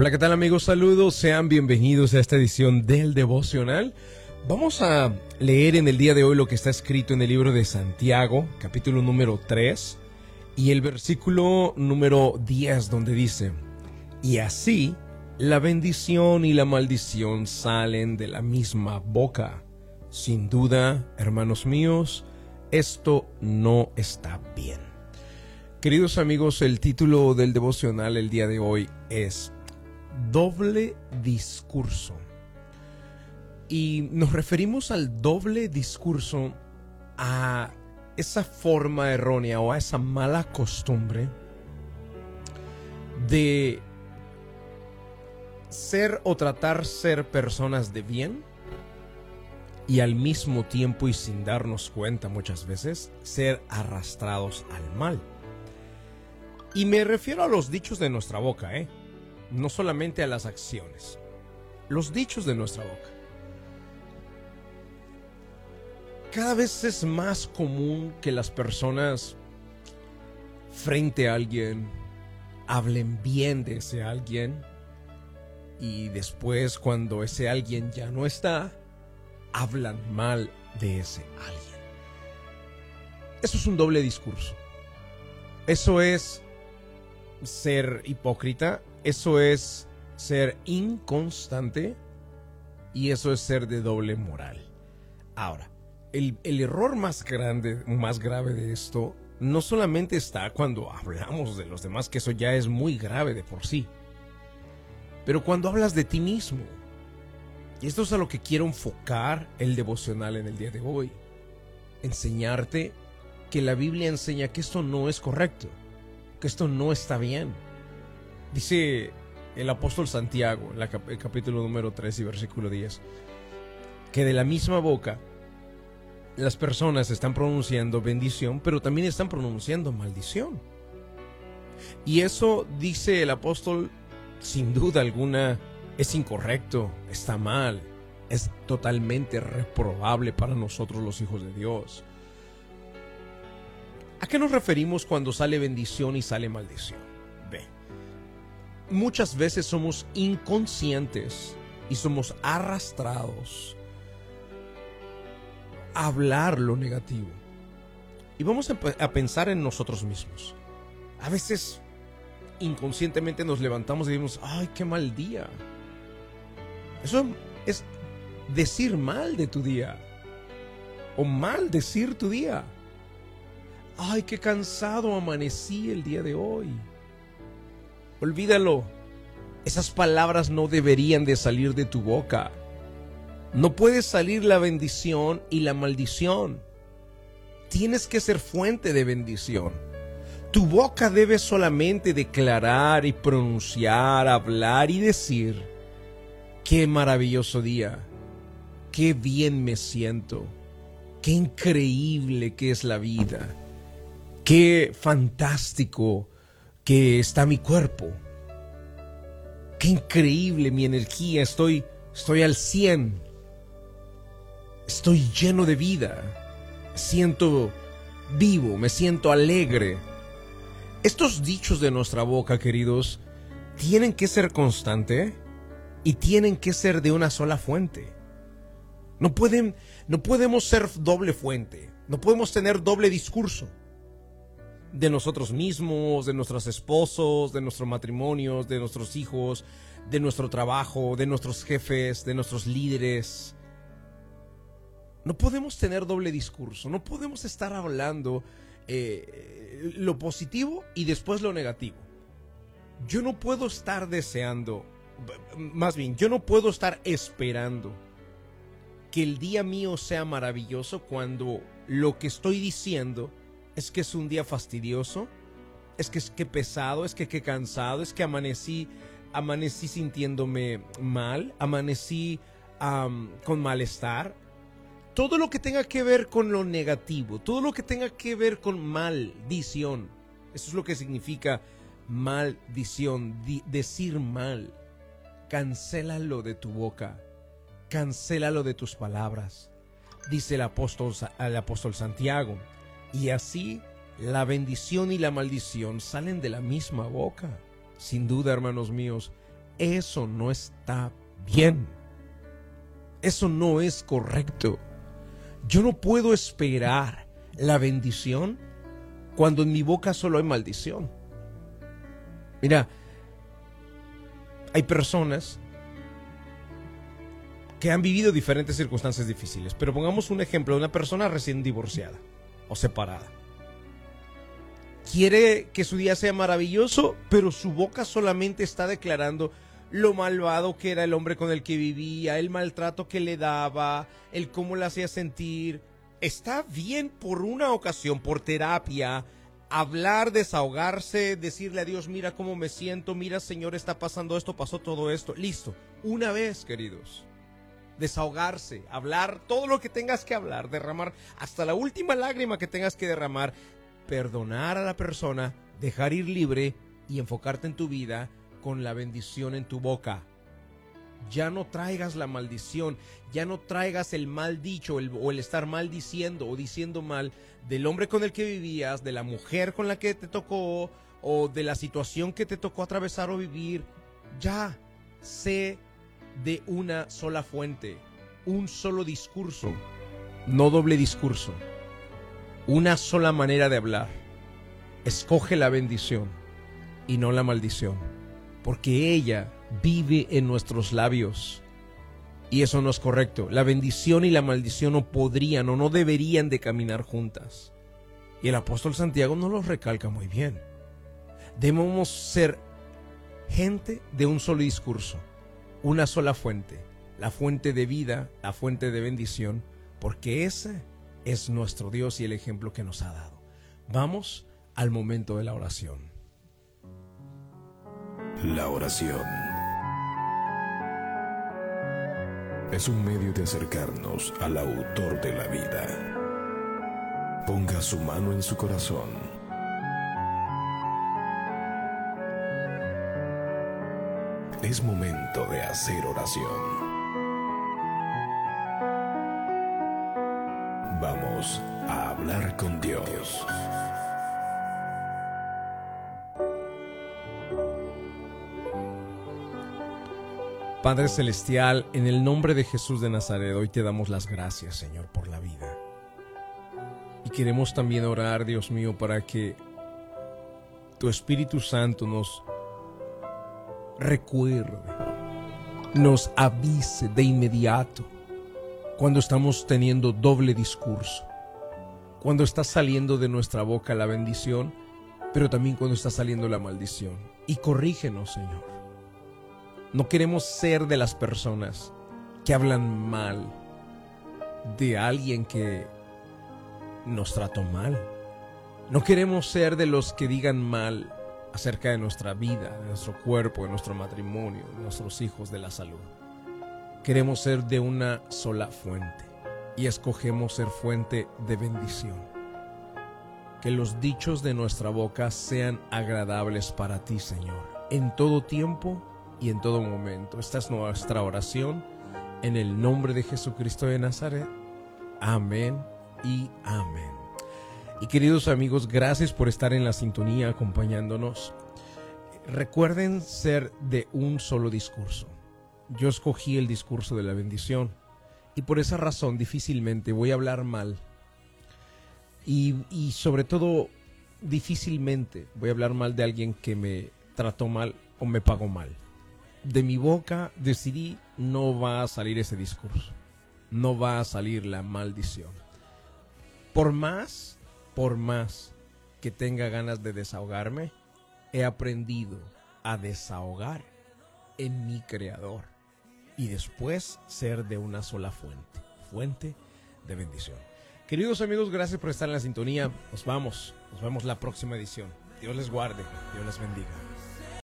Hola, ¿qué tal amigos? Saludos, sean bienvenidos a esta edición del devocional. Vamos a leer en el día de hoy lo que está escrito en el libro de Santiago, capítulo número 3, y el versículo número 10, donde dice, y así la bendición y la maldición salen de la misma boca. Sin duda, hermanos míos, esto no está bien. Queridos amigos, el título del devocional el día de hoy es Doble discurso. Y nos referimos al doble discurso a esa forma errónea o a esa mala costumbre de ser o tratar ser personas de bien y al mismo tiempo y sin darnos cuenta muchas veces ser arrastrados al mal. Y me refiero a los dichos de nuestra boca, ¿eh? No solamente a las acciones, los dichos de nuestra boca. Cada vez es más común que las personas frente a alguien hablen bien de ese alguien y después cuando ese alguien ya no está, hablan mal de ese alguien. Eso es un doble discurso. Eso es ser hipócrita, eso es ser inconstante y eso es ser de doble moral. Ahora, el, error más grande, más grave de esto, no solamente está cuando hablamos de los demás, que eso ya es muy grave de por sí, pero cuando hablas de ti mismo. Y esto es a lo que quiero enfocar el devocional en el día de hoy. Enseñarte que la Biblia enseña que esto no es correcto, que esto no está bien. Dice el apóstol Santiago, en el capítulo número 3 y versículo 10, que de la misma boca las personas están pronunciando bendición, pero también están pronunciando maldición. Y eso, dice el apóstol, sin duda alguna, es incorrecto, está mal, es totalmente reprobable para nosotros los hijos de Dios. ¿A qué nos referimos cuando sale bendición y sale maldición? Muchas veces somos inconscientes y somos arrastrados hablar lo negativo. Y vamos a, pensar en nosotros mismos. A veces inconscientemente nos levantamos y decimos, ay, qué mal día. Eso es decir mal de tu día. O mal decir tu día. Ay, qué cansado amanecí el día de hoy. Olvídalo. Esas palabras no deberían de salir de tu boca. No puede salir la bendición y la maldición. Tienes que ser fuente de bendición. Tu boca debe solamente declarar y pronunciar, hablar y decir, qué maravilloso día, qué bien me siento, qué increíble que es la vida, qué fantástico que está mi cuerpo, qué increíble mi energía, estoy, estoy al 100 estoy lleno de vida, siento vivo, me siento alegre. Estos dichos de nuestra boca, queridos, tienen que ser constante y tienen que ser de una sola fuente. No pueden, no podemos ser doble fuente, no podemos tener doble discurso de nosotros mismos, de nuestros esposos, de nuestros matrimonios, de nuestros hijos, de nuestro trabajo, de nuestros jefes, de nuestros líderes. No podemos tener doble discurso, no podemos estar hablando eh, lo positivo y después lo negativo. Yo no puedo estar deseando, más bien, yo no puedo estar esperando que el día mío sea maravilloso cuando lo que estoy diciendo es que es un día fastidioso, es que es que pesado, es que que cansado, es que amanecí, amanecí sintiéndome mal, amanecí con malestar todo lo que tenga que ver con lo negativo, todo lo que tenga que ver con maldición, eso es lo que significa maldición, decir mal. Cancélalo de tu boca, cancélalo de tus palabras, dice el apóstol, el apóstol Santiago. Y así la bendición y la maldición salen de la misma boca. Sin duda, hermanos míos, eso no está bien. Eso no es correcto. Yo no puedo esperar la bendición cuando en mi boca solo hay maldición. Mira, hay personas que han vivido diferentes circunstancias difíciles, pero pongamos un ejemplo de una persona recién divorciada o separada. Quiere que su día sea maravilloso, pero su boca solamente está declarando lo malvado que era el hombre con el que vivía, el maltrato que le daba, el cómo le hacía sentir. Está bien por una ocasión, por terapia, hablar, desahogarse, decirle a Dios, mira cómo me siento, mira Señor, está pasando esto, pasó todo esto. Listo. Una vez, queridos. Desahogarse, hablar todo lo que tengas que hablar, derramar hasta la última lágrima que tengas que derramar, perdonar a la persona, dejar ir libre y enfocarte en tu vida con la bendición en tu boca. Ya no traigas la maldición, ya no traigas el mal dicho o el estar maldiciendo o diciendo mal del hombre con el que vivías, de la mujer con la que te tocó o de la situación que te tocó atravesar o vivir. Ya, sé de una sola fuente, un solo discurso, no doble discurso, una sola manera de hablar. Escoge la bendición y no la maldición porque ella vive en nuestros labios. Y eso no es correcto. La bendición y la maldición no podrían o no deberían de caminar juntas. Y el apóstol Santiago nos lo recalca muy bien. Debemos ser gente de un solo discurso, una sola fuente, la fuente de vida, la fuente de bendición, porque ese es nuestro Dios y el ejemplo que nos ha dado. Vamos al momento de la oración. La oración es un medio de acercarnos al autor de la vida. Ponga su mano en su corazón. Es momento de hacer oración. Vamos a hablar con Dios. Padre Celestial, en el nombre de Jesús de Nazaret, hoy te damos las gracias, Señor, por la vida. Y queremos también orar, Dios mío, para que tu Espíritu Santo nos recuerde, nos avise de inmediato cuando estamos teniendo doble discurso, cuando está saliendo de nuestra boca la bendición, pero también cuando está saliendo la maldición. Y corrígenos, Señor no queremos ser de las personas que hablan mal de alguien que nos trató mal. No queremos ser de los que digan mal acerca de nuestra vida, de nuestro cuerpo, de nuestro matrimonio, de nuestros hijos, de la salud. Queremos ser de una sola fuente y escogemos ser fuente de bendición. Que los dichos de nuestra boca sean agradables para ti, Señor, en todo tiempo y en todo momento. Esta es nuestra oración en el nombre de Jesucristo de Nazaret. Amén y amén. Y queridos amigos, gracias por estar en la sintonía acompañándonos. Recuerden ser de un solo discurso. Yo escogí el discurso de la bendición y por esa razón difícilmente voy a hablar mal. Y, y sobre todo, difícilmente voy a hablar mal de alguien que me trató mal o me pagó mal de mi boca decidí no va a salir ese discurso, no va a salir la maldición. Por más, por más que tenga ganas de desahogarme, he aprendido a desahogar en mi creador y después ser de una sola fuente, fuente de bendición. Queridos amigos, gracias por estar en la sintonía. Nos vamos, nos vemos la próxima edición. Dios les guarde, Dios les bendiga.